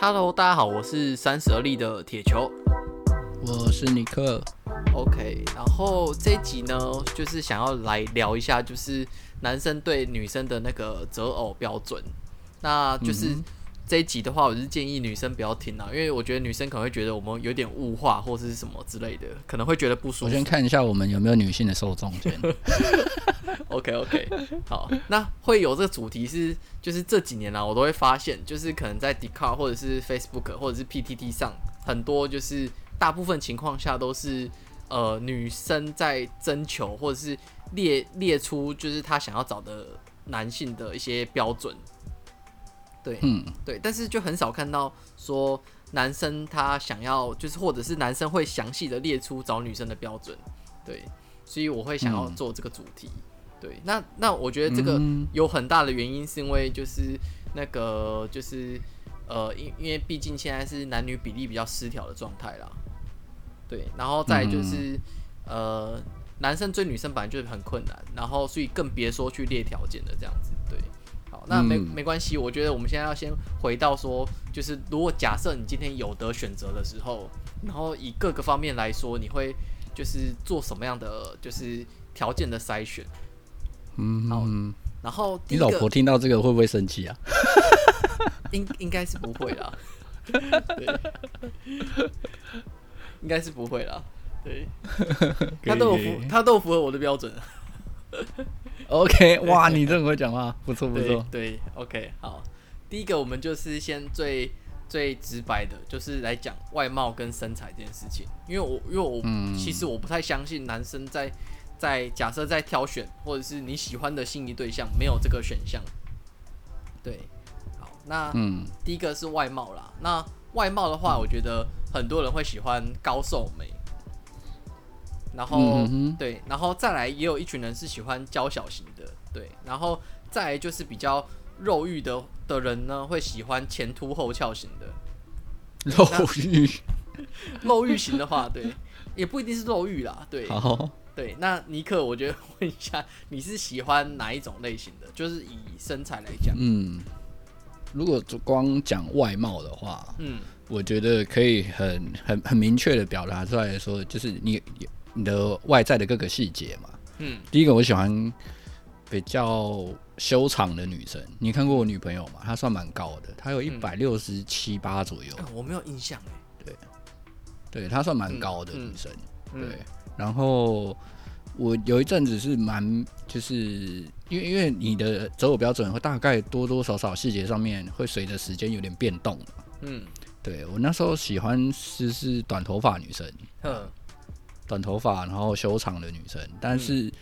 Hello，大家好，我是三十而立的铁球，我是尼克。OK，然后这一集呢，就是想要来聊一下，就是男生对女生的那个择偶标准。那就是这一集的话，我是建议女生不要听啊，因为我觉得女生可能会觉得我们有点物化或者是什么之类的，可能会觉得不舒服。我先看一下我们有没有女性的受众先。OK OK，好，那会有这个主题是，就是这几年啊，我都会发现，就是可能在 Dcard 或者是 Facebook 或者是 PTT 上，很多就是大部分情况下都是。呃，女生在征求或者是列列出，就是她想要找的男性的一些标准，对，嗯，对，但是就很少看到说男生他想要，就是或者是男生会详细的列出找女生的标准，对，所以我会想要做这个主题，对，那那我觉得这个有很大的原因是因为就是那个就是呃，因因为毕竟现在是男女比例比较失调的状态啦。对，然后再就是，嗯、呃，男生追女生本来就是很困难，然后所以更别说去列条件的这样子。那没、嗯、没关系，我觉得我们现在要先回到说，就是如果假设你今天有得选择的时候，然后以各个方面来说，你会就是做什么样的就是条件的筛选？嗯，好，然后你老婆听到这个会不会生气啊？应应该是不会啦。对。应该是不会啦，对，他都有符，他都符合我的标准。OK，哇，你这么会讲话，不错不错。对，OK，好，第一个我们就是先最最直白的，就是来讲外貌跟身材这件事情。因为我因为我、嗯、其实我不太相信男生在在假设在挑选或者是你喜欢的心仪对象没有这个选项。对，好，那嗯，第一个是外貌啦，那。外貌的话，我觉得很多人会喜欢高瘦美，然后、嗯、对，然后再来也有一群人是喜欢娇小型的，对，然后再来就是比较肉欲的的人呢，会喜欢前凸后翘型的。肉欲，肉欲型的话，对，也不一定是肉欲啦，对，好，对，那尼克，我觉得问一下，你是喜欢哪一种类型的？就是以身材来讲，嗯。如果光讲外貌的话，嗯，我觉得可以很很很明确的表达出来说，就是你你的外在的各个细节嘛，嗯，第一个我喜欢比较修长的女生，你看过我女朋友吗？她算蛮高的，她有一百六十七八左右，嗯，我没有印象诶，对，对，她算蛮高的女生，嗯。嗯，对，然后。我有一阵子是蛮，就是因为因为你的择偶标准会大概多多少少细节上面会随着时间有点变动。嗯，对，我那时候喜欢是是短头发女生，嗯，短头发然后修长的女生，但是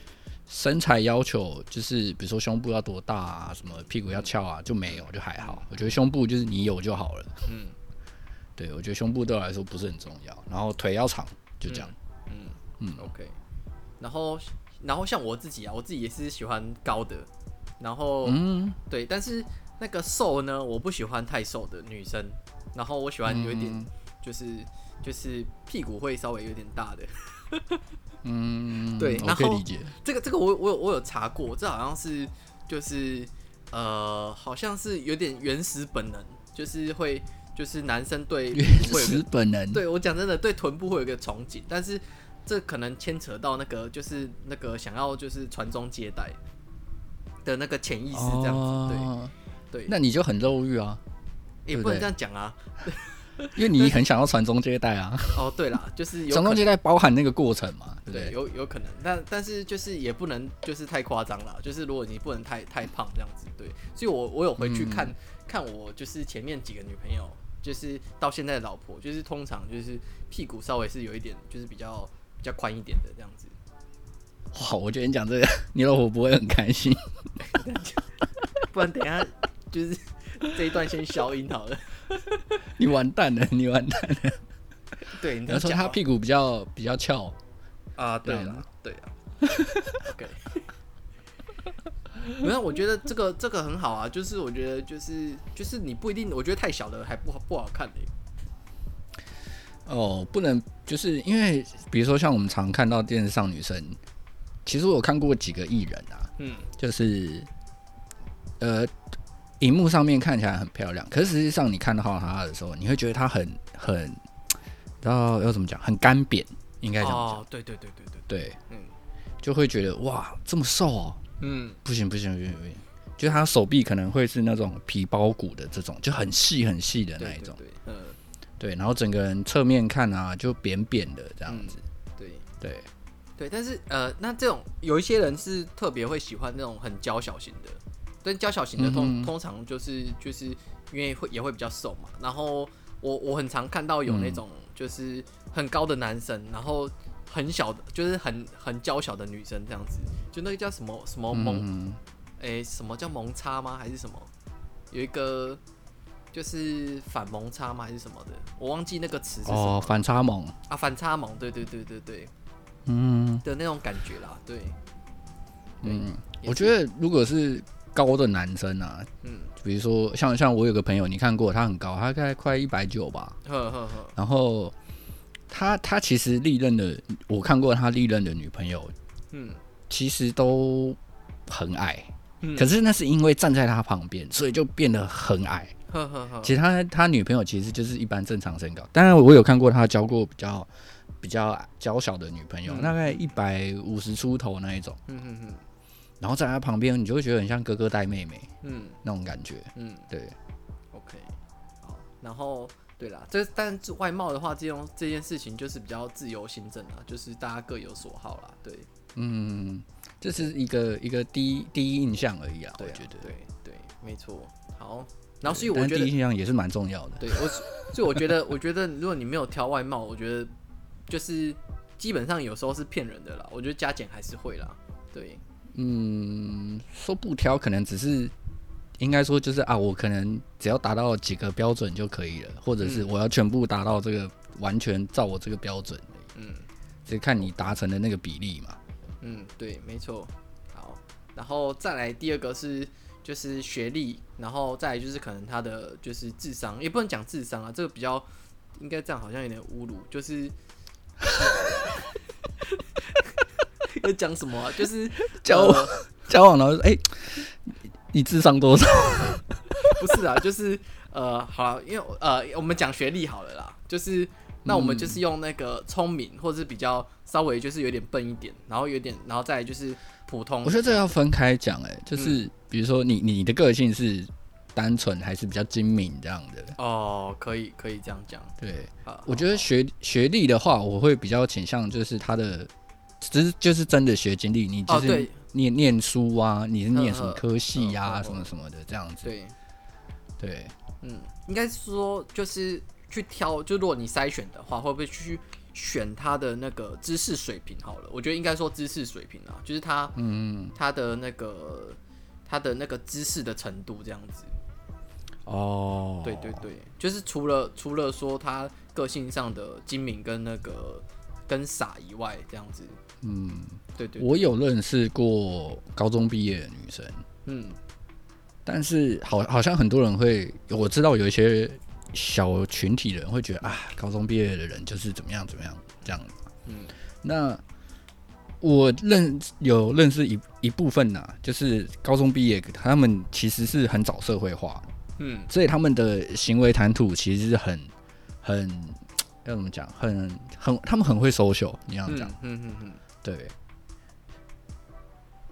身材要求就是比如说胸部要多大啊，什么屁股要翘啊，就没有就还好。我觉得胸部就是你有就好了。嗯，对，我觉得胸部对我来说不是很重要，然后腿要长，就这样。嗯嗯，OK。然后，然后像我自己啊，我自己也是喜欢高的，然后，嗯，对，但是那个瘦呢，我不喜欢太瘦的女生，然后我喜欢有一点，就是、嗯、就是屁股会稍微有点大的，嗯，对，然后这个这个我我有我有查过，这好像是就是呃，好像是有点原始本能，就是会就是男生对 原始本能，对我讲真的，对臀部会有一个憧憬，但是。这可能牵扯到那个，就是那个想要就是传宗接代的那个潜意识这样子，哦、对对。那你就很肉欲啊，也不能这样讲啊，因为你很想要传宗接代啊。哦，对啦，就是传宗接代包含那个过程嘛，对，对，有有可能，但但是就是也不能就是太夸张了，就是如果你不能太太胖这样子，对。所以我我有回去看、嗯、看我就是前面几个女朋友，就是到现在的老婆，就是通常就是屁股稍微是有一点就是比较。比较宽一点的这样子，哇！我觉得你讲这个，你老婆不会很开心，不然等一下就是这一段先消音好了。你完蛋了，你完蛋了。对，你要说他屁股比较比较翘啊，对啊，对啊。OK，没有，我觉得这个这个很好啊，就是我觉得就是就是你不一定，我觉得太小的还不好不好看的。哦，不能，就是因为比如说像我们常看到电视上女生，其实我看过几个艺人啊，嗯，就是呃荧幕上面看起来很漂亮，可是实际上你看到她的时候，你会觉得他很很，然后要怎么讲，很干瘪，应该这样讲。哦，对对对对对对，嗯，就会觉得哇，这么瘦哦，嗯，不行不行不行不行，就他手臂可能会是那种皮包骨的这种，就很细很细的那一种，对，嗯，对，然后整个人侧面看啊，就扁扁的这样子，嗯、对。对。对，但是呃，那这种有一些人是特别会喜欢那种很娇小型的。但娇小型的通通常就是就是因为会也会比较瘦嘛，然后我我很常看到有那种就是很高的男生，然后很小的，就是很很娇小的女生这样子，就那个叫什么什么萌，哎，什么叫萌叉吗？还是什么？有一个就是反萌叉吗？还是什么的？我忘记那个词是什么。哦，反差萌啊，反差萌，对对对对对，嗯的那种感觉啦，对，嗯，我觉得如果是。高的男生啊，嗯，比如说像像我有个朋友，你看过他很高，他大概快一百九吧，呵呵呵，然后他他其实历任的，我看过他历任的女朋友，嗯，其实都很矮，嗯，可是那是因为站在他旁边，所以就变得很矮，呵呵呵。其实他他女朋友其实就是一般正常身高，当然我有看过他交过比较比较娇小的女朋友，嗯，大概一百五十出头那一种，嗯嗯嗯。然后在他旁边，你就会觉得很像哥哥带妹妹，嗯，那种感觉，嗯，对，OK，好，然后对啦，这但是外貌的话，这种这件事情就是比较自由行政啦，就是大家各有所好啦，对，嗯，这是一个一个第一第一印象而已啊，我觉得，对对，没错，好，然后所以我觉得第一印象也是蛮重要的，对我，所以我觉得，我觉得如果你没有挑外貌，我觉得就是基本上有时候是骗人的啦，我觉得加减还是会啦，对。嗯，说不挑可能只是，应该说就是啊，我可能只要达到几个标准就可以了，或者是我要全部达到这个完全照我这个标准。嗯，只看你达成的那个比例嘛。嗯，对，没错。好，然后再来第二个是就是学历，然后再来就是可能他的就是智商，也不能讲智商啊，这个比较应该这样好像有点侮辱，就是。要讲什么、啊？就是交往交往，然后说：“哎、欸，你智商多少？” 不是啊，就是呃，好，因为呃，我们讲学历好了啦。就是那我们就是用那个聪明，或者是比较稍微就是有点笨一点，然后有点，然后再就是普通。我觉得这要分开讲，哎，就是比如说你你的个性是单纯还是比较精明这样的？哦，可以可以这样讲。对，我觉得学学历的话，我会比较倾向就是他的。只是就是真的学经历，你就是念念书啊，你是念什么科系呀，什么什么的这样子。对，对，嗯，应该是说就是去挑，就如果你筛选的话，会不会去选他的那个知识水平？好了，我觉得应该说知识水平啊，就是他，嗯，他的那个他的那个知识的程度这样子。哦，对对对，就是除了除了说他个性上的精明跟那个跟傻以外，这样子。嗯，对，对对，我有认识过高中毕业的女生，嗯，但是好好像很多人会，我知道有一些小群体的人会觉得啊，高中毕业的人就是怎么样怎么样这样，嗯，那我认有认识一一部分呐、啊，就是高中毕业，他们其实是很早社会化，嗯，所以他们的行为谈吐其实是很很要怎么讲，很很他们很会 social，你要讲，嗯嗯嗯。嗯对，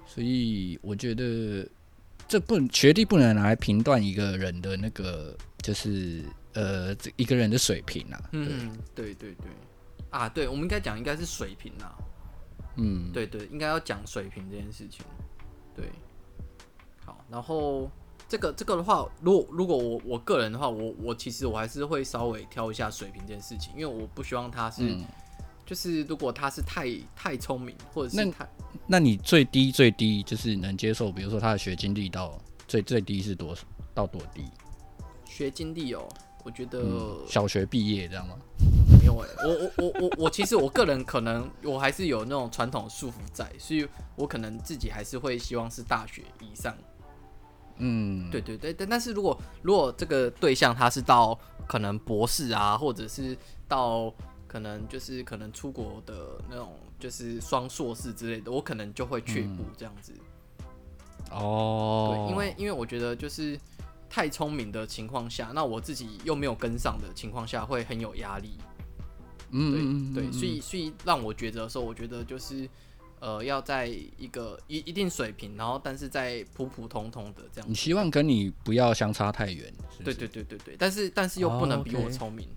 所以我觉得这不学历不能拿来评断一个人的那个，就是呃，这一个人的水平啊。嗯，对对对，啊，对，我们应该讲应该是水平啊。嗯，对对，应该要讲水平这件事情。对，好，然后这个这个的话，如果如果我我个人的话，我我其实我还是会稍微挑一下水平这件事情，因为我不希望他是。嗯就是如果他是太太聪明，或者是太那，那你最低最低就是能接受，比如说他的学经历到最最低是多少？到多低？学经历哦，我觉得、嗯、小学毕业这样吗？没有哎、欸，我我我我我其实我个人可能我还是有那种传统束缚在，所以我可能自己还是会希望是大学以上。嗯，对对对，但但是如果如果这个对象他是到可能博士啊，或者是到。可能就是可能出国的那种，就是双硕士之类的，我可能就会却步这样子。哦、嗯，对，因为因为我觉得就是太聪明的情况下，那我自己又没有跟上的情况下，会很有压力。嗯，对对，所以所以让我抉择的时候，我觉得就是呃，要在一个一一定水平，然后但是在普普通通的这样。你希望跟你不要相差太远。对对对对对，但是但是又不能比我聪明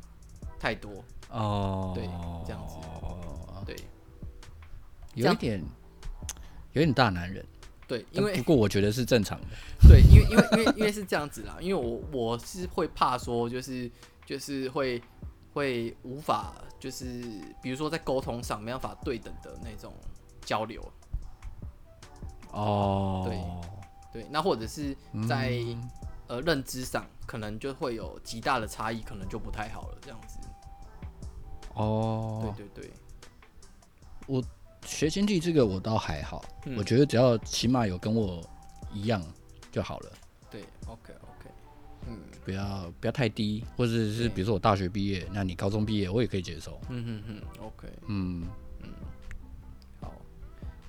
太多。哦，对，这样子。对，有一点有点大男人。对，因为不过我觉得是正常的。对，因为因为因为因为是这样子啦，因为我我是会怕说，就是就是会会无法，就是比如说在沟通上没办法对等的那种交流。哦，对对，那或者是在、嗯、呃认知上，可能就会有极大的差异，可能就不太好了，这样子。哦，对对对，我。学经济这个我倒还好，嗯、我觉得只要起码有跟我一样就好了。对，OK OK，嗯，不要不要太低，或者是比如说我大学毕业，那你高中毕业我也可以接受。嗯嗯嗯，OK，嗯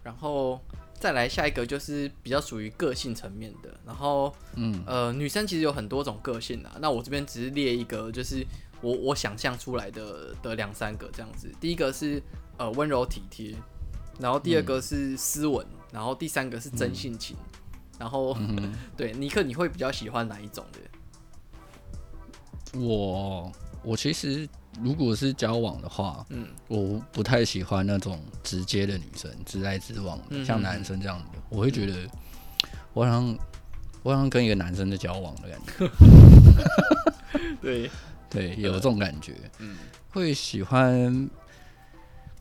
然后再来下一个就是比较属于个性层面的，然后嗯呃，女生其实有很多种个性啊，那我这边只是列一个，就是我我想象出来的的两三个这样子。第一个是呃温柔体贴。然后第二个是斯文，嗯、然后第三个是真性情，嗯、然后、嗯、对尼克，你会比较喜欢哪一种的？我我其实如果是交往的话，嗯，我不太喜欢那种直接的女生，直来直往像男生这样的，我会觉得我好像我好像跟一个男生在交往的感觉。对。对，有这种感觉，嗯，会喜欢。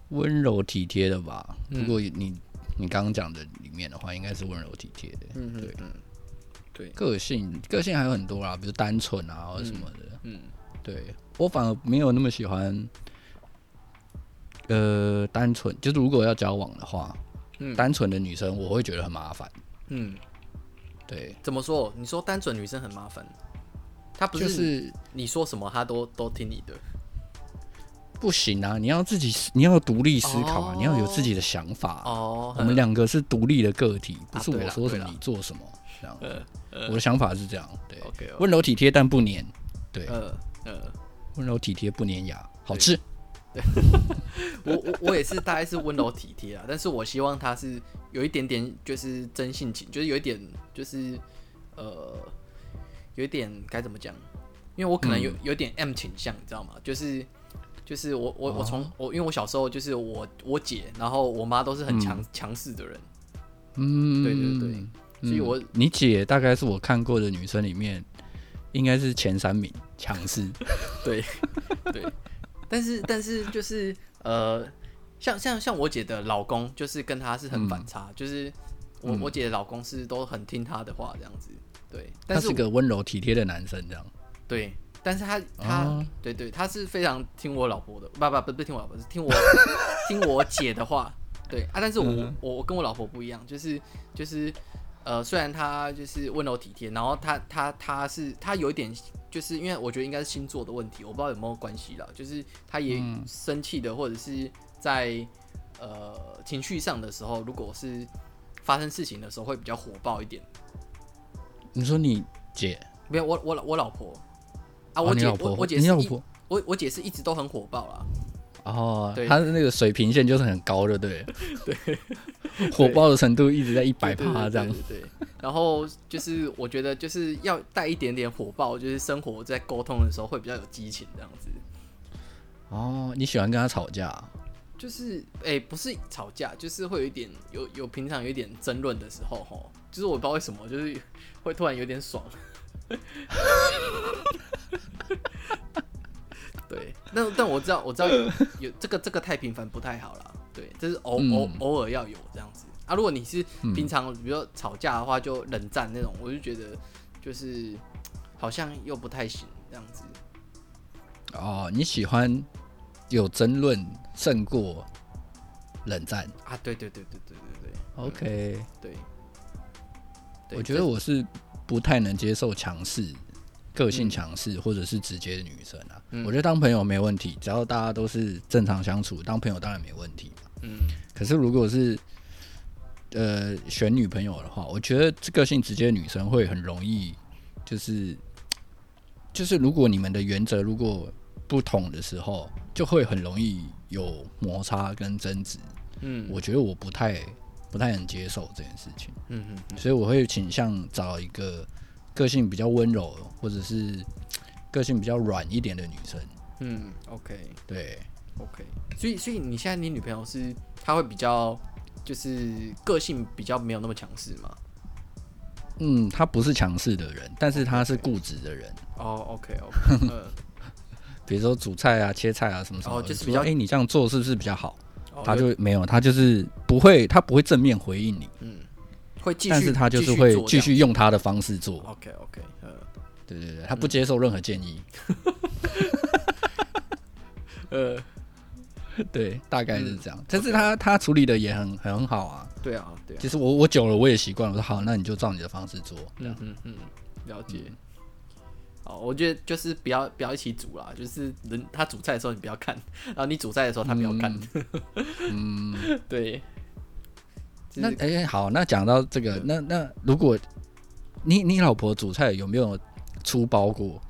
温柔体贴的吧，如果你你刚刚讲的里面的话，应该是温柔体贴的。嗯，对，嗯，对，个性个性还有很多啦，比如单纯啊或者什么的。嗯，对我反而没有那么喜欢，呃，单纯就是如果要交往的话，嗯，单纯的女生我会觉得很麻烦。嗯，对，怎么说？你说单纯女生很麻烦，她不是你说什么她都都听你的。不行啊！你要自己，你要独立思考啊！Oh, 你要有自己的想法哦。Oh, 我们两个是独立的个体，不是我说什么啊、你做什么这样。呃呃、我的想法是这样。对 okay. 温柔体贴但不黏。对，呃呃，温柔体贴不粘牙，好吃。对，我我我也是大概是温柔体贴啊，但是我希望他是有一点点就是真性情，就是有一点就是呃有一点该怎么讲？因为我可能有有点 M 倾向，你知道吗？就是。就是我我我从我因为我小时候就是我我姐，然后我妈都是很强强势的人，嗯，对对对，所以我你姐大概是我看过的女生里面，应该是前三名强势，对对，但是但是就是呃，像像像我姐的老公，就是跟她是很反差，就是我我姐的老公是都很听她的话这样子，对，但是他是个温柔体贴的男生这样，对。但是他他、哦、对对，他是非常听我老婆的，不不不不是听我老婆，是听我 听我姐的话，对啊。但是我、嗯、我我跟我老婆不一样，就是就是呃，虽然他就是温柔体贴，然后他他他是他有一点，就是因为我觉得应该是星座的问题，我不知道有没有关系啦。就是他也生气的，或者是在呃情绪上的时候，如果是发生事情的时候，会比较火爆一点。你说你姐？没有，我我我老婆。啊，我姐，我我姐是一，我我姐是一直都很火爆啦。哦，对，她的那个水平线就是很高的，对，对，火爆的程度一直在一百趴这样。对，然后就是我觉得就是要带一点点火爆，就是生活在沟通的时候会比较有激情这样子。哦，你喜欢跟他吵架？就是，哎、欸，不是吵架，就是会有一点有有平常有一点争论的时候，吼，就是我不知道为什么，就是会突然有点爽。对，那但我知道，我知道有，有这个这个太频繁不太好了。对，就是偶偶偶尔要有这样子啊。如果你是平常比如说吵架的话，就冷战那种，我就觉得就是好像又不太行这样子。哦，你喜欢有争论胜过冷战啊？对对对对对对对。OK，对。我觉得我是不太能接受强势。个性强势或者是直接的女生啊，嗯、我觉得当朋友没问题，只要大家都是正常相处，当朋友当然没问题嘛。嗯，可是如果是呃选女朋友的话，我觉得个性直接的女生会很容易，就就是就是如果你们的原则如果不同的时候，就会很容易有摩擦跟争执。嗯，我觉得我不太不太能接受这件事情。嗯，所以我会倾向找一个个性比较温柔，或者是个性比较软一点的女生。嗯，OK，对，OK。所以，所以你现在你女朋友是她会比较就是个性比较没有那么强势吗？嗯，她不是强势的人，但是她是固执的人。哦，OK，OK。比如说煮菜啊、切菜啊什么什么，哦，就是比较哎、欸，你这样做是不是比较好？他就没有，他就是不会，他不会正面回应你，嗯，会继续，但是他就是会继续用他的方式做。OK OK，呃，对对对，他不接受任何建议。呃，对，大概是这样。但是他他处理的也很很好啊。对啊，对。其实我我久了我也习惯了，我说好，那你就照你的方式做。嗯嗯嗯，了解。哦，我觉得就是不要不要一起煮啦，就是人他煮菜的时候你不要看，然后你煮菜的时候他不要看。嗯，嗯 对。那哎、欸，好，那讲到这个，那那如果你你老婆煮菜有没有出包过？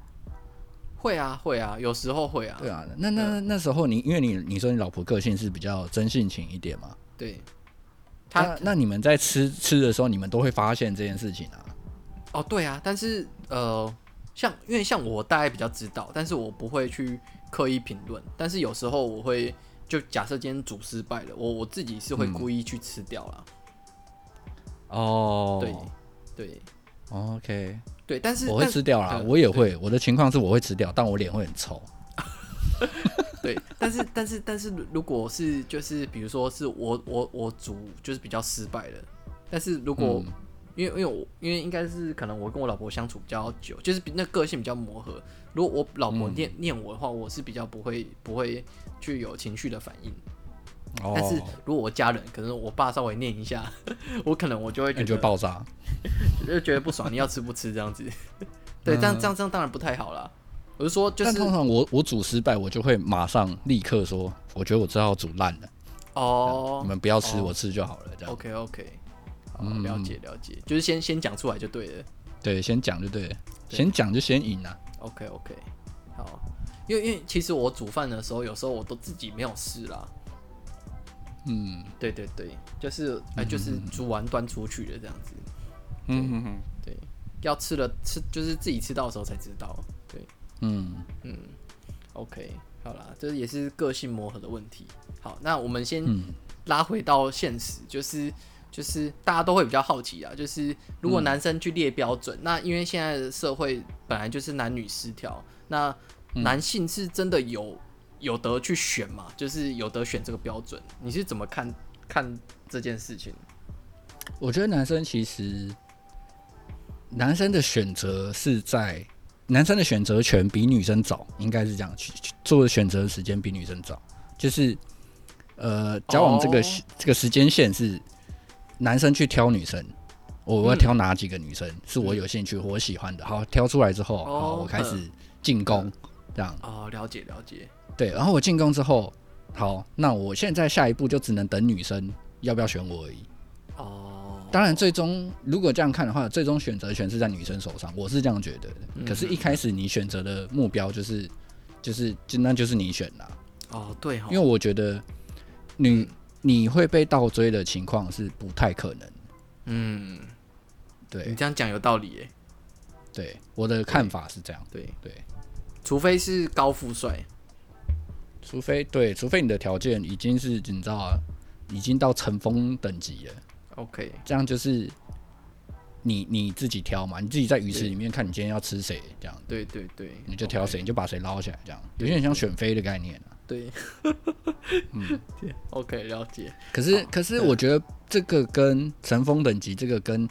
会啊，会啊，有时候会啊。对啊，那那那时候你因为你你说你老婆个性是比较真性情一点嘛？对。他那，那你们在吃吃的时候，你们都会发现这件事情啊？哦，对啊，但是呃。像，因为像我大概比较知道，但是我不会去刻意评论。但是有时候我会，就假设今天煮失败了，我我自己是会故意去吃掉了。哦、嗯，对，对，OK，对，但是我会吃掉啦，我也会。我的情况是我会吃掉，但我脸会很臭。对，但是但是但是如果是就是比如说是我我我煮就是比较失败了，但是如果、嗯因为因为我因为应该是可能我跟我老婆相处比较久，就是比那个性比较磨合。如果我老婆念、嗯、念我的话，我是比较不会不会去有情绪的反应。哦。但是如果我家人可能我爸稍微念一下，我可能我就会觉得就爆炸，就觉得不爽。你要吃不吃这样子？对，这样这样这样当然不太好啦。我是说，就是通常我我煮失败，我就会马上立刻说，我觉得我知道煮烂了。哦。你们不要吃，哦、我吃就好了。这样。OK OK。嗯，了解了解，就是先先讲出来就对了。对，先讲就对了，先讲就先赢啊。OK OK，好，因为因为其实我煮饭的时候，有时候我都自己没有试啦。嗯，对对对，就是哎、嗯，就是煮完端出去的这样子。嗯哼哼，对，要吃了吃，就是自己吃到的时候才知道。对，嗯嗯，OK，好啦，这也是个性磨合的问题。好，那我们先拉回到现实，就是。就是大家都会比较好奇啊，就是如果男生去列标准，嗯，那因为现在的社会本来就是男女失调，那男性是真的有有得去选嘛？就是有得选这个标准，你是怎么看看这件事情？我觉得男生其实男生的选择是在男生的选择权比女生早，应该是这样去做选择的时间比女生早，就是呃交往这个，哦，这个时间线是。男生去挑女生，我要挑哪几个女生、嗯、是我有兴趣、我喜欢的。好，挑出来之后，哦、好，我开始进攻、嗯，这样。哦，了解了解。对，然后我进攻之后，好，那我现在下一步就只能等女生要不要选我而已。哦，当然，最终如果这样看的话，最终选择权是在女生手上，我是这样觉得的。嗯、可是，一开始你选择的目标就是，就是，就那就是你选啦。哦，对哦，因为我觉得女。嗯你会被倒追的情况是不太可能。嗯，对，你这样讲有道理耶。对，我的看法是这样。对对，对，除非是高富帅，除非对，除非你的条件已经是你知道啊，已经到尘封等级了。OK，这样就是你你自己挑嘛，你自己在鱼池里面看你今天要吃谁，这样。对对对，你就挑谁，你就把谁捞起来，这样有点像选妃的概念啊。对，嗯，OK，了解。可是，可是，我觉得这个跟尘封等级，这个跟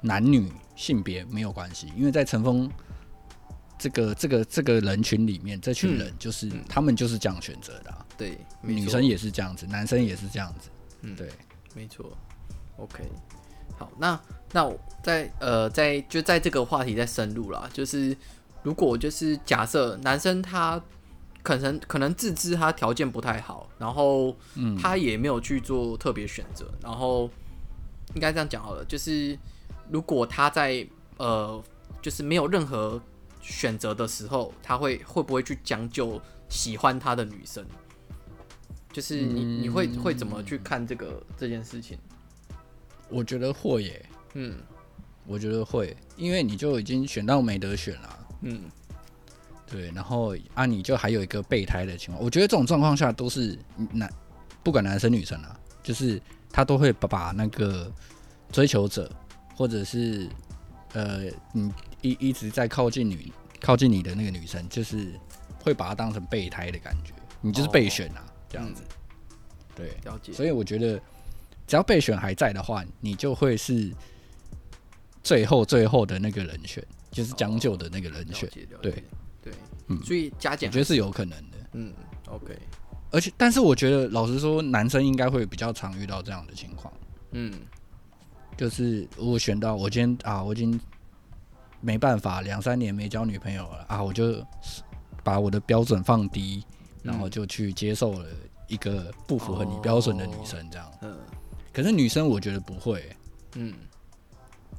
男女性别没有关系，因为在尘封这个这个这个人群里面，这群人就是、嗯、他们就是这样选择的、啊。对，女生也是这样子，男生也是这样子。嗯，对，没错。OK，好，那那我在呃，在就在这个话题再深入啦，就是如果就是假设男生他。可能可能自知他条件不太好，然后他也没有去做特别选择，然后应该这样讲好了，就是如果他在呃就是没有任何选择的时候，他会会不会去将就喜欢他的女生？就是你你会会怎么去看这个这件事情？我觉得会。耶，嗯，我觉得会，因为你就已经选到没得选了，嗯，对，然后啊，你就还有一个备胎的情况，我觉得这种状况下都是男，不管男生女生啊，就是他都会把把那个追求者或者是呃，你一一直在靠近女靠近你的那个女生，就是会把她当成备胎的感觉，你就是备选啊。哦这样子，对，了解。所以我觉得，只要备选还在的话，你就会是最后最后的那个人选，就是将就的那个人选。对，对，嗯。所以加减，我觉得是有可能的。嗯，OK。而且，但是我觉得，老实说，男生应该会比较常遇到这样的情况。嗯，就是我选到我今天啊，我已经没办法，两三年没交女朋友了啊，我就把我的标准放低。然后就去接受了一个不符合你标准的女生，这样。嗯。可是女生我觉得不会。嗯。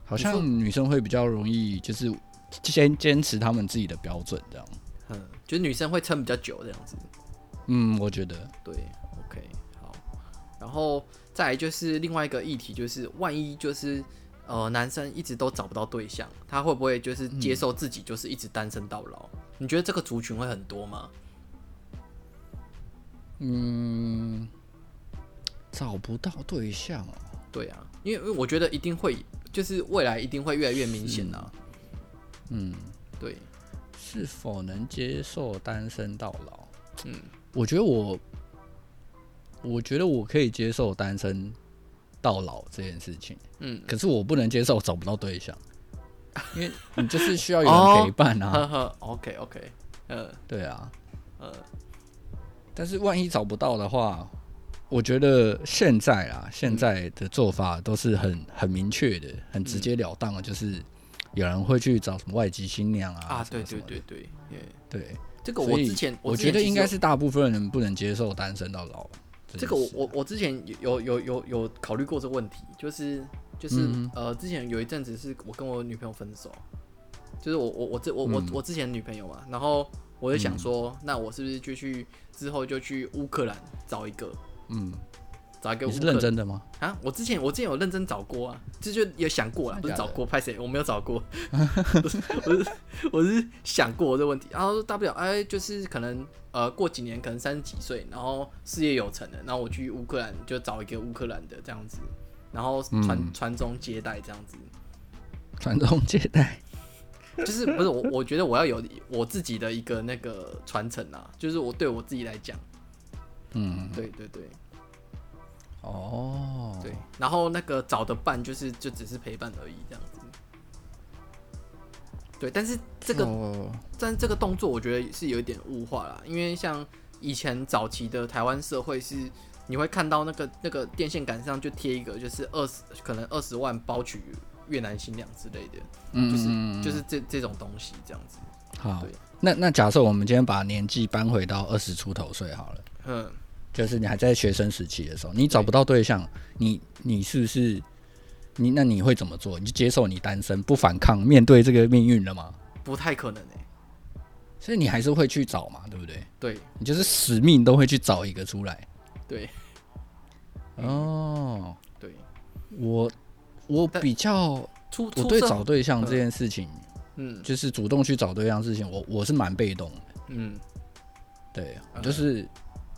好像女生会比较容易，就是先坚持他们自己的标准，这样。嗯。就是女生会撑比较久，这样子。嗯，我觉得。对。OK。好。然后再来就是另外一个议题，就是万一就是呃男生一直都找不到对象，他会不会就是接受自己就是一直单身到老？嗯。你觉得这个族群会很多吗？嗯，找不到对象啊？对啊，因为因为我觉得一定会，就是未来一定会越来越明显啊。嗯，对。是否能接受单身到老？嗯，我觉得我，我觉得我可以接受单身到老这件事情。嗯，可是我不能接受找不到对象，因为你就是需要有人陪伴啊。呵呵，OK OK，呃，对啊，呃。但是万一找不到的话，我觉得现在啊，现在的做法都是很很明确的，很直截了当的，就是有人会去找什么外籍新娘啊啊，对对对对对，这个我之前我觉得应该是大部分人不能接受单身到老。这个我我我之前有有有有考虑过这个问题，就是就是呃，之前有一阵子是我跟我女朋友分手，就是我我我这我我我之前女朋友嘛，然后。我就想说，嗯、那我是不是就去之后就去乌克兰找一个？嗯，找一个。你是认真的吗？啊，我之前我之前有认真找过啊，这就有想过了，不是找过，拍谁？我没有找过，我是我是我是想过这个问题。然后大不了哎，就是可能呃过几年，可能三十几岁，然后事业有成了，然后我去乌克兰就找一个乌克兰的这样子，然后传传宗接代这样子，传宗接代。就是不是我？我觉得我要有我自己的一个那个传承啊，就是我对我自己来讲，嗯，对对对，哦，对，然后那个找的伴就是就只是陪伴而已，这样子。对，但是这个，哦、但这个动作我觉得是有一点物化啦，因为像以前早期的台湾社会是，你会看到那个那个电线杆上就贴一个，就是二十可能二十万包娶。越南新娘之类的，嗯，就是就是这这种东西这样子。好，那那假设我们今天把年纪搬回到二十出头岁好了，嗯，就是你还在学生时期的时候，你找不到对象，对你你是不是你那你会怎么做？你就接受你单身，不反抗，面对这个命运了吗？不太可能诶、欸。所以你还是会去找嘛，对不对？对，你就是使命都会去找一个出来。对，哦，对，我。我比较，我对找对象这件事情，嗯，就是主动去找对象事情，我我是蛮被动的，嗯，对，就是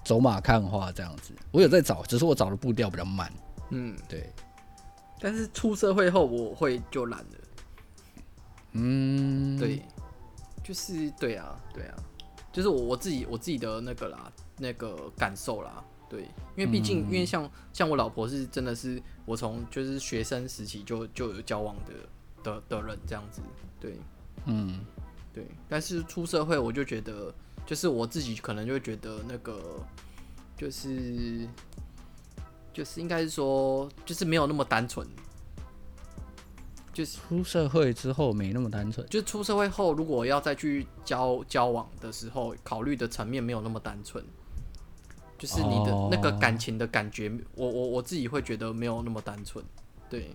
走马看花这样子。我有在找，只是我找的步调比较慢，嗯，对。但是出社会后，我会就懒了，嗯，对，就是对啊，对啊，就是我我自己我自己的那个啦，那个感受啦。对，因为毕竟，因为像像我老婆是真的是我从就是学生时期就就有交往的的的人这样子，对，嗯，对，但是出社会我就觉得，就是我自己可能就会觉得那个就是就是应该是说就是没有那么单纯，就是出社会之后没那么单纯，就出社会后如果要再去交交往的时候，考虑的层面没有那么单纯。就是你的那个感情的感觉，我我我自己会觉得没有那么单纯，对，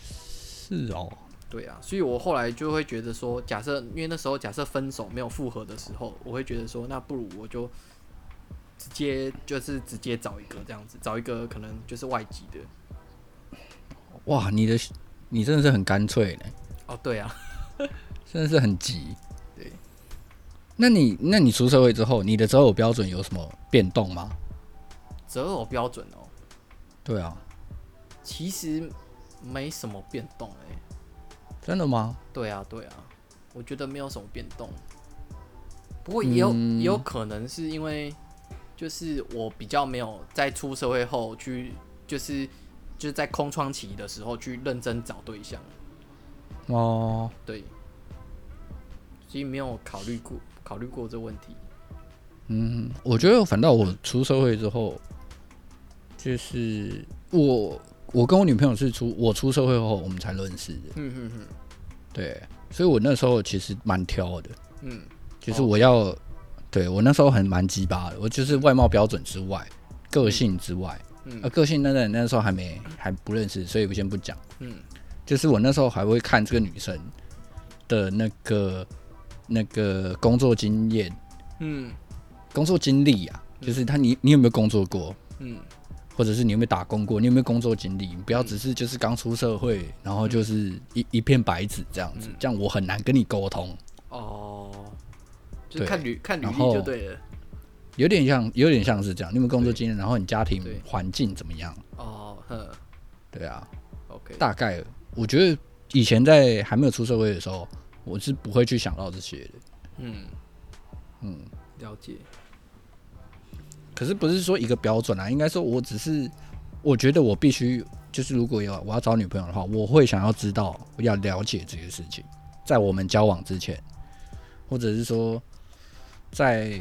是哦，对啊，所以我后来就会觉得说，假设因为那时候假设分手没有复合的时候，我会觉得说，那不如我就直接就是直接找一个这样子，找一个可能就是外籍的。哇，你的你真的是很干脆呢。哦，对啊，真的是很急。对，那你那你出社会之后，你的择偶标准有什么变动吗？择偶标准哦。对啊。其实没什么变动哎、欸，真的吗？对啊，对啊，我觉得没有什么变动。不过也有、嗯、也有可能是因为，就是我比较没有在出社会后去，就是就是在空窗期的时候去认真找对象。哦，对，所以没有考虑过考虑过这问题。嗯，我觉得反倒我出社会之后，就是我。我跟我女朋友是出我出社会后我们才认识的。嗯嗯嗯，对，所以我那时候其实蛮挑的。嗯，就是我要，哦、对我那时候很蛮鸡巴的。我就是外貌标准之外，个性之外，嗯，呃，个性那那那时候还没还不认识，所以我先不讲。嗯，就是我那时候还会看这个女生的那个那个工作经验，嗯，工作经历啊，就是她你你有没有工作过？嗯。或者是你有没有打工过？你有没有工作经历？你不要只是就是刚出社会，嗯、然后就是一一片白纸这样子，嗯、这样我很难跟你沟通。哦，就看履看履历就对了。有点像，有点像是这样。你有没有工作经验？然后你家庭环境怎么样？哦，呵，对啊。OK，大概我觉得以前在还没有出社会的时候，我是不会去想到这些的。嗯嗯，了解。可是不是说一个标准啊，应该说我只是我觉得我必须就是如果要我要找女朋友的话，我会想要知道要了解这些事情，在我们交往之前，或者是说在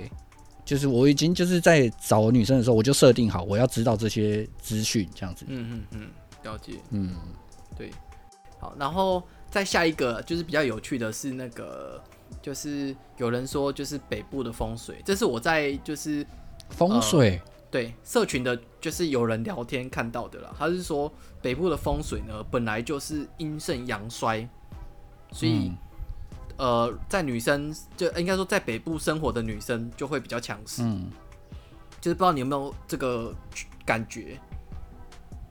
就是我已经就是在找女生的时候，我就设定好我要知道这些资讯这样子。嗯嗯嗯，了解。嗯，对。好，然后再下一个就是比较有趣的是那个就是有人说就是北部的风水，这是我在就是。风水、呃、对社群的，就是有人聊天看到的啦。他是说北部的风水呢，本来就是阴盛阳衰，所以、嗯、呃，在女生就应该说在北部生活的女生就会比较强势。嗯，就是不知道你有没有这个感觉？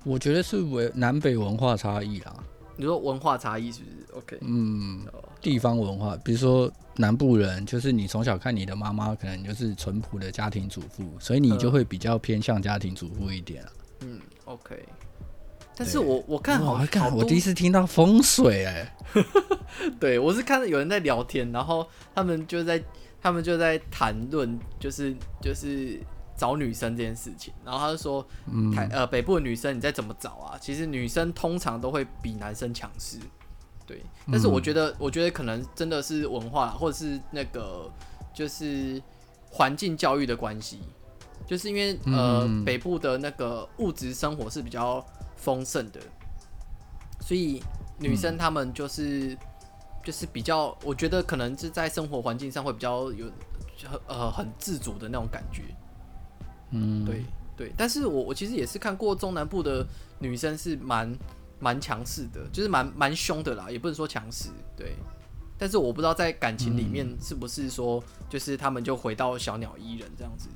我觉得是为南北文化差异啦。你说文化差异是不是？OK，嗯，地方文化，比如说南部人，就是你从小看你的妈妈，可能就是淳朴的家庭主妇，所以你就会比较偏向家庭主妇一点啊。嗯，OK。但是我我看好，看我第一次听到风水哎、欸，对我是看到有人在聊天，然后他们就在他们就在谈论，就是就是。找女生这件事情，然后他就说，台呃北部的女生你再怎么找啊，其实女生通常都会比男生强势，对。但是我觉得，我觉得可能真的是文化或者是那个就是环境教育的关系，就是因为呃北部的那个物质生活是比较丰盛的，所以女生她们就是就是比较，我觉得可能是在生活环境上会比较有呃很自主的那种感觉。嗯，对对，但是我我其实也是看过中南部的女生是蛮蛮强势的，就是蛮蛮凶的啦，也不能说强势，对。但是我不知道在感情里面是不是说，就是他们就回到小鸟依人这样子。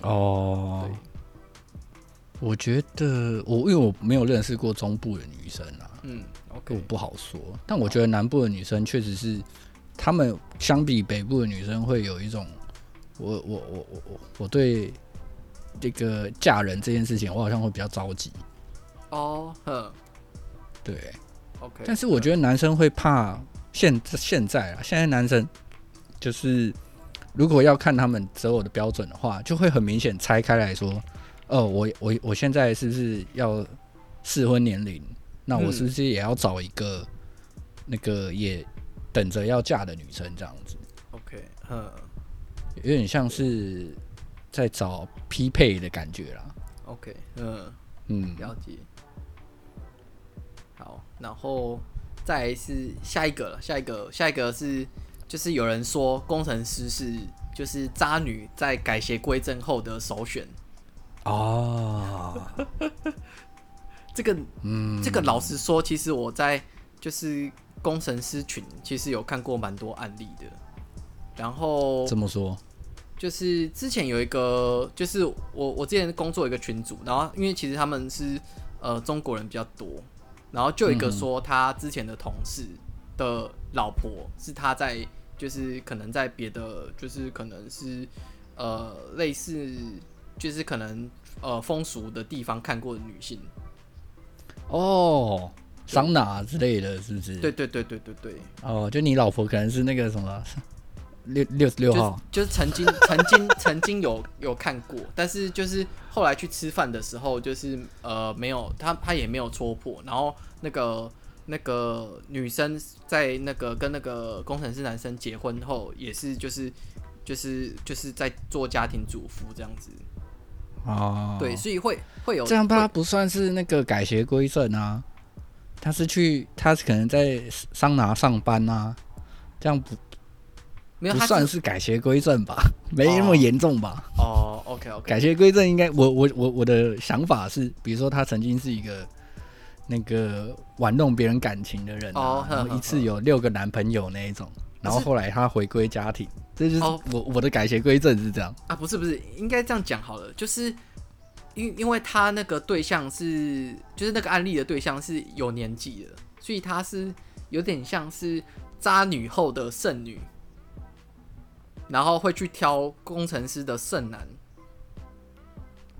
哦，对，我觉得我因为我没有认识过中部的女生啊，嗯，OK，我不好说。但我觉得南部的女生确实是，她们相比北部的女生会有一种。我我我我我我对这个嫁人这件事情，我好像会比较着急。哦，哼，对，OK。但是我觉得男生会怕现现在啊，现在男生就是如果要看他们择偶的标准的话，就会很明显拆开来说，哦，我我我现在是不是要适婚年龄？那我是不是也要找一个那个也等着要嫁的女生这样子？OK，呵。有点像是在找匹配的感觉啦。OK，嗯嗯，了解。好，然后再是下一个了，下一个下一个是就是有人说工程师是就是渣女在改邪归正后的首选。哦，这个嗯，这个老实说，其实我在就是工程师群其实有看过蛮多案例的。然后怎么说？就是之前有一个，就是我我之前工作一个群组，然后因为其实他们是呃中国人比较多，然后就有一个说他之前的同事的老婆是他在就是可能在别的就是可能是呃类似就是可能呃风俗的地方看过的女性哦，桑拿之类的是不是？对对对对对对。哦，就你老婆可能是那个什么。六六十六号就，就是曾经曾经曾经有有看过，但是就是后来去吃饭的时候，就是呃没有他他也没有戳破，然后那个那个女生在那个跟那个工程师男生结婚后，也是就是就是就是在做家庭主妇这样子哦，对，所以会会有这样，他不算是那个改邪归正啊，他是去他是可能在桑拿上班啊，这样不。没有，不算是改邪归正吧，没那么严重吧。哦，OK OK。改邪归正应该，我我我我的想法是，比如说他曾经是一个那个玩弄别人感情的人，啊，然后一次有六个男朋友那一种，然后后来他回归家庭，这就是我我的改邪归正是这样啊，不是不是，应该这样讲好了，就是因因为他那个对象是，就是那个案例的对象是有年纪的，所以他是有点像是渣女后的剩女。然后会去挑工程师的剩男，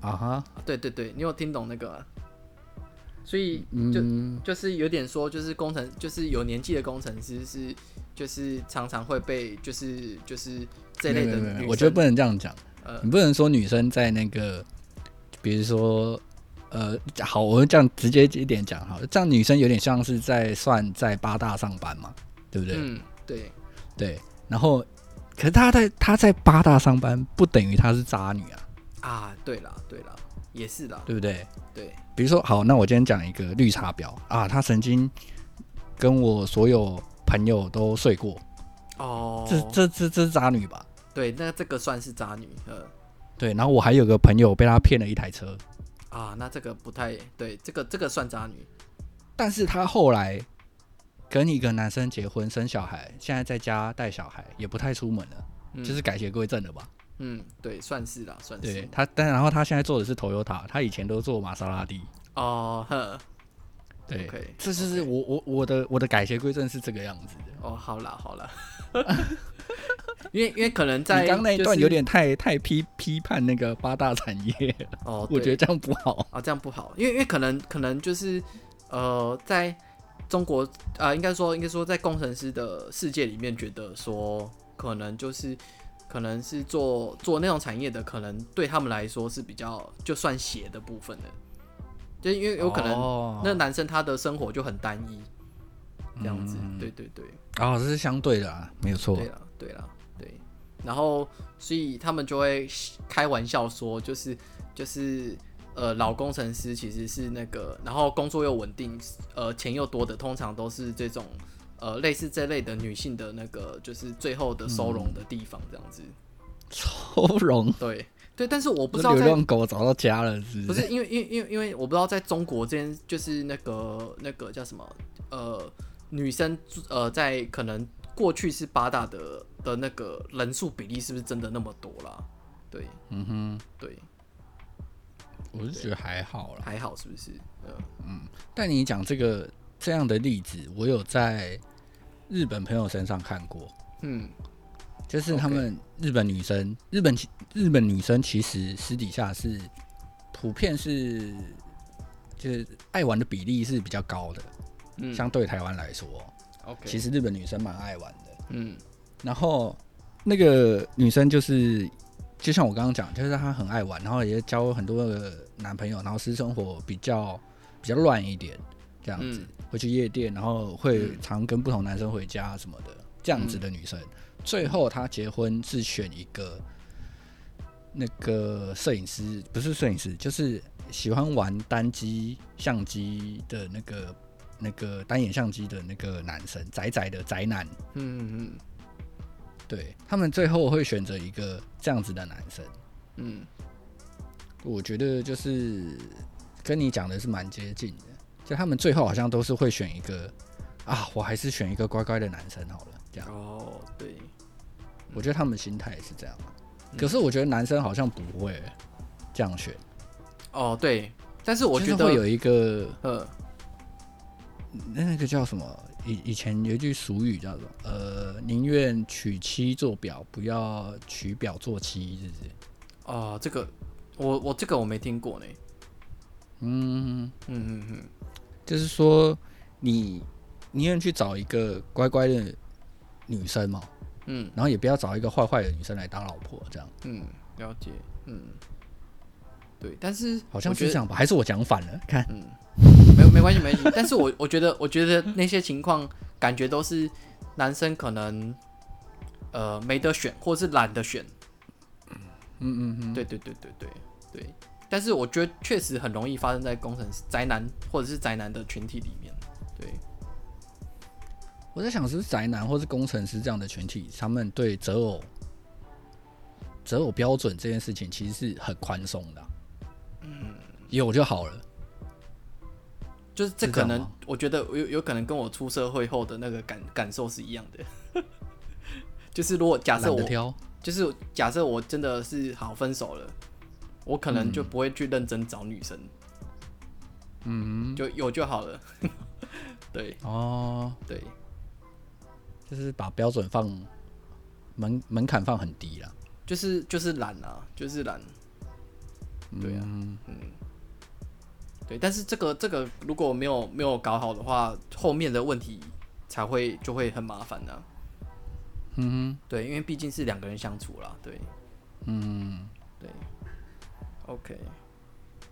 啊哈，对对对，你有听懂那个吗？所以就、嗯、就是有点说，就是工程，就是有年纪的工程师是，就是常常会被，就是就是这类的女生。我觉得不能这样讲，呃，你不能说女生在那个，比如说，呃，好，我们这样直接一点讲好，这样女生有点像是在算在八大上班嘛，对不对？嗯，对对，然后。可是他在他在八大上班，不等于他是渣女啊！啊，对了对了，也是的，对不对？对，比如说，好，那我今天讲一个绿茶婊啊，她曾经跟我所有朋友都睡过，哦，这这这这是渣女吧？对，那这个算是渣女，呃，对。然后我还有个朋友被他骗了一台车，啊，那这个不太对，这个这个算渣女，但是她后来。跟一个男生结婚生小孩，现在在家带小孩，也不太出门了，嗯、就是改邪归正了吧？嗯，对，算是啦，算是。对他，但然后他现在做的是 Toyota，他以前都做玛莎拉蒂。哦，呵，对，okay, 这就是我我我的我的改邪归正是这个样子的。哦，好啦好啦，因为因为可能在刚那一段有点太太批批判那个八大产业哦，我觉得这样不好啊，这样不好，因为因为可能可能就是呃在。中国啊、呃，应该说，应该说，在工程师的世界里面，觉得说，可能就是，可能是做做那种产业的，可能对他们来说是比较就算邪的部分的，就因为有可能那男生他的生活就很单一，这样子，对对对，哦，这是相对的啊，没有错，对了对了对，然后所以他们就会开玩笑说，就是就是。呃，老工程师其实是那个，然后工作又稳定，呃，钱又多的，通常都是这种，呃，类似这类的女性的那个，就是最后的收容的地方，这样子。收容？对对，但是我不知道。流浪狗找到家了是不是？不是，因为因为因为因为我不知道在中国这边，就是那个那个叫什么，呃，女生呃，在可能过去是八大的的那个人数比例是不是真的那么多啦？对，嗯哼，对。我是觉得还好啦，还好是不是？嗯嗯。但你讲这个这样的例子，我有在日本朋友身上看过。嗯，就是他们日本女生，日本日本女生其实私底下是普遍是就是爱玩的比例是比较高的。嗯，相对台湾来说，OK，其实日本女生蛮爱玩的。嗯，然后那个女生就是。就像我刚刚讲，就是她很爱玩，然后也交很多个男朋友，然后私生活比较比较乱一点，这样子、嗯、会去夜店，然后会常跟不同男生回家什么的，这样子的女生，嗯、最后她结婚是选一个那个摄影师，不是摄影师，就是喜欢玩单机相机的那个那个单眼相机的那个男生，宅宅的宅男，嗯嗯嗯。对，他们最后会选择一个这样子的男生，嗯，我觉得就是跟你讲的是蛮接近的，就他们最后好像都是会选一个啊，我还是选一个乖乖的男生好了，这样。哦，对，我觉得他们心态是这样。可是我觉得男生好像不会这样选。哦，对，但是我觉得会有一个呃，那个叫什么？以以前有一句俗语叫做“呃，宁愿娶妻做表，不要娶表做妻”，是不是？哦，这个我我这个我没听过呢。嗯嗯嗯嗯，就是说你宁愿去找一个乖乖的女生嘛，嗯，然后也不要找一个坏坏的女生来当老婆，这样。嗯，了解。嗯，对，但是好像是这样吧？还是我讲反了？看，嗯。没没关系，没关系。但是我我觉得，我觉得那些情况感觉都是男生可能呃没得选，或是懒得选。嗯嗯嗯，对对对对对对。但是我觉得确实很容易发生在工程师、宅男或者是宅男的群体里面。对，我在想，是不是宅男或是工程师这样的群体，他们对择偶择偶标准这件事情其实是很宽松的。嗯，有就好了。就是这可能，我觉得有有可能跟我出社会后的那个感感受是一样的。就是如果假设我，就是假设我真的是好分手了，我可能就不会去认真找女生。嗯，就有就好了。对哦，对，就是把标准放门门槛放很低了。就是就是懒啊，就是懒。对啊，嗯。对，但是这个这个如果没有没有搞好的话，后面的问题才会就会很麻烦呢、啊。嗯哼，对，因为毕竟是两个人相处啦，对，嗯，对，OK，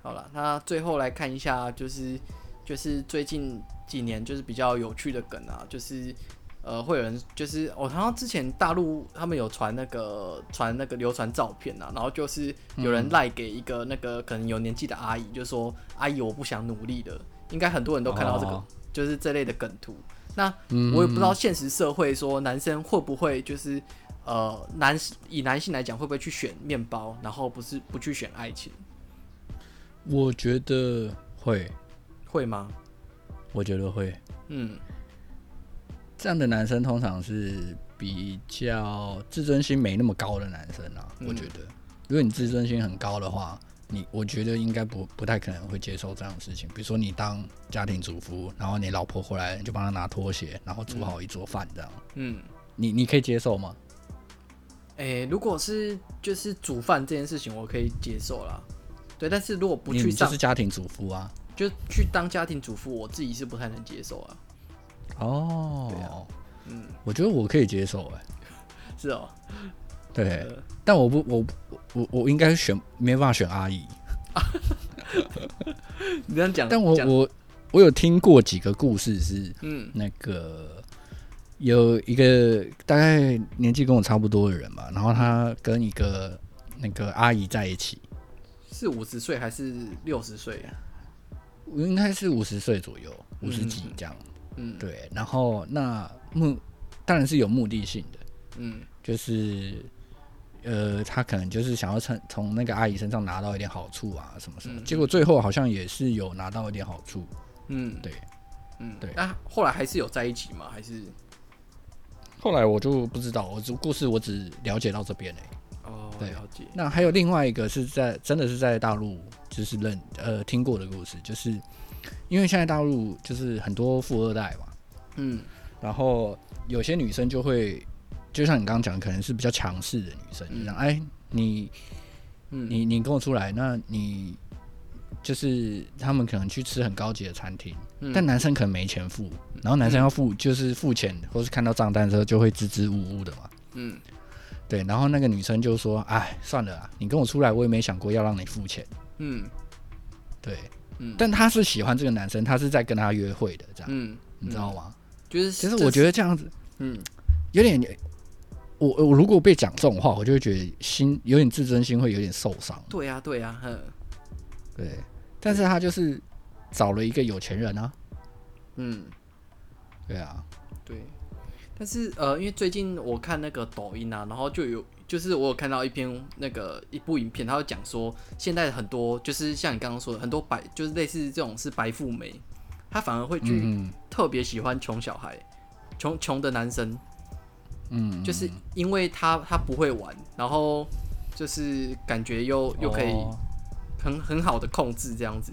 好了，那最后来看一下，就是就是最近几年就是比较有趣的梗啊，就是。呃，会有人就是我好像之前大陆他们有传那个传那个流传照片啊，然后就是有人赖给一个那个可能有年纪的阿姨，就说阿姨我不想努力了，应该很多人都看到这个，就是这类的梗图。那我也不知道现实社会说男生会不会就是呃男以男性来讲会不会去选面包，然后不是不去选爱情？我觉得会，会吗？我觉得会，嗯。这样的男生通常是比较自尊心没那么高的男生啊，嗯、我觉得，如果你自尊心很高的话，你我觉得应该不不太可能会接受这样的事情。比如说你当家庭主妇，然后你老婆回来你就帮她拿拖鞋，然后煮好一桌饭这样，嗯，你你可以接受吗？诶、欸，如果是就是煮饭这件事情，我可以接受啦。对，但是如果不去，就是家庭主妇啊，就去当家庭主妇，我自己是不太能接受啊。哦，对啊，嗯，我觉得我可以接受，哎，是哦，对，呃、但我不，我我我应该选没办法选阿姨，你这样讲，但我我我有听过几个故事是，嗯，那个有一个大概年纪跟我差不多的人嘛，然后他跟一个那个阿姨在一起，是五十岁还是六十岁啊？应该是五十岁左右，五十几这样。嗯嗯，对，然后那目当然是有目的性的，嗯，就是呃，他可能就是想要从从那个阿姨身上拿到一点好处啊，什么什么，嗯、结果最后好像也是有拿到一点好处，嗯，对，嗯，对，那后来还是有在一起吗？还是？后来我就不知道，我只故事我只了解到这边嘞、欸，哦，对，了解。那还有另外一个是在真的是在大陆就是认呃听过的故事，就是。因为现在大陆就是很多富二代嘛，嗯，然后有些女生就会，就像你刚刚讲，可能是比较强势的女生，讲哎，你，嗯、你你跟我出来，那你就是他们可能去吃很高级的餐厅，嗯、但男生可能没钱付，然后男生要付就是付钱，嗯、或是看到账单的时候就会支支吾吾的嘛，嗯，对，然后那个女生就说，哎，算了啊，你跟我出来，我也没想过要让你付钱，嗯，对。但他是喜欢这个男生，他是在跟他约会的，这样，嗯，你知道吗？就是，其实我觉得这样子，嗯，有点，我我如果被讲这种话，我就会觉得心有点自尊心会有点受伤。对呀，对呀，哼，对。但是他就是找了一个有钱人啊，嗯，对啊，对。但是呃，因为最近我看那个抖音啊，然后就有。就是我有看到一篇那个一部影片，他会讲说，现在很多就是像你刚刚说的，很多白就是类似这种是白富美，他反而会去特别喜欢穷小孩，穷穷的男生。嗯，就是因为他他不会玩，然后就是感觉又又可以很、哦、很好的控制这样子。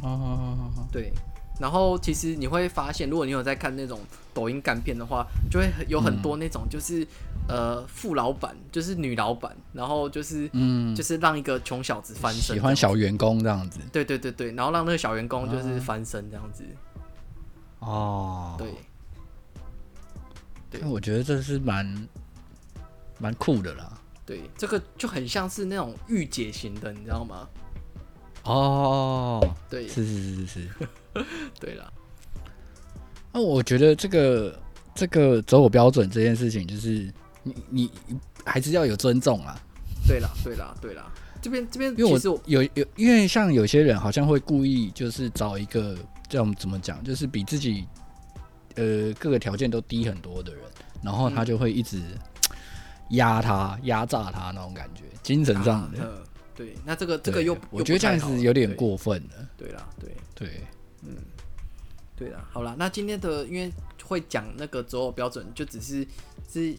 哦，对。然后其实你会发现，如果你有在看那种抖音干片的话，就会有很多那种就是、嗯、呃富老板，就是女老板，然后就是嗯，就是让一个穷小子翻身，喜欢小员工这样子。对对对对，然后让那个小员工就是翻身这样子。哦，对。对我觉得这是蛮蛮酷的啦。对，这个就很像是那种御姐型的，你知道吗？哦，对，是是是是是，对了。那我觉得这个这个择偶标准这件事情，就是你你还是要有尊重啊。对啦，对啦，对啦。这边这边，因为我有有，因为像有些人好像会故意就是找一个这样怎么讲，就是比自己。呃，各个条件都低很多的人，然后他就会一直压他、压榨他那种感觉，精神上的。啊、对，那这个这个又，我觉得这样子有点过分了。对啦，对对，嗯，对啦，好啦，那今天的因为会讲那个择偶标准，就只是是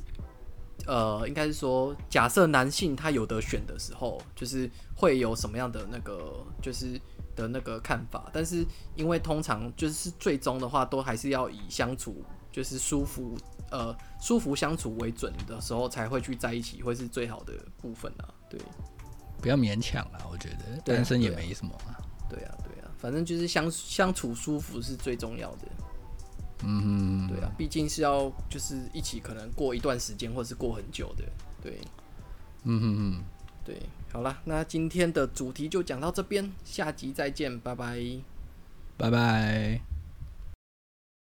呃，应该是说，假设男性他有得选的时候，就是会有什么样的那个，就是。的那个看法，但是因为通常就是最终的话，都还是要以相处就是舒服，呃，舒服相处为准的时候，才会去在一起，会是最好的部分啊。对，不要勉强啊，我觉得单身也没什么啊。对啊，对啊，反正就是相相处舒服是最重要的。嗯，对啊，毕竟是要就是一起可能过一段时间，或是过很久的。对，嗯哼哼，对。好了，那今天的主题就讲到这边，下集再见，拜拜，拜拜。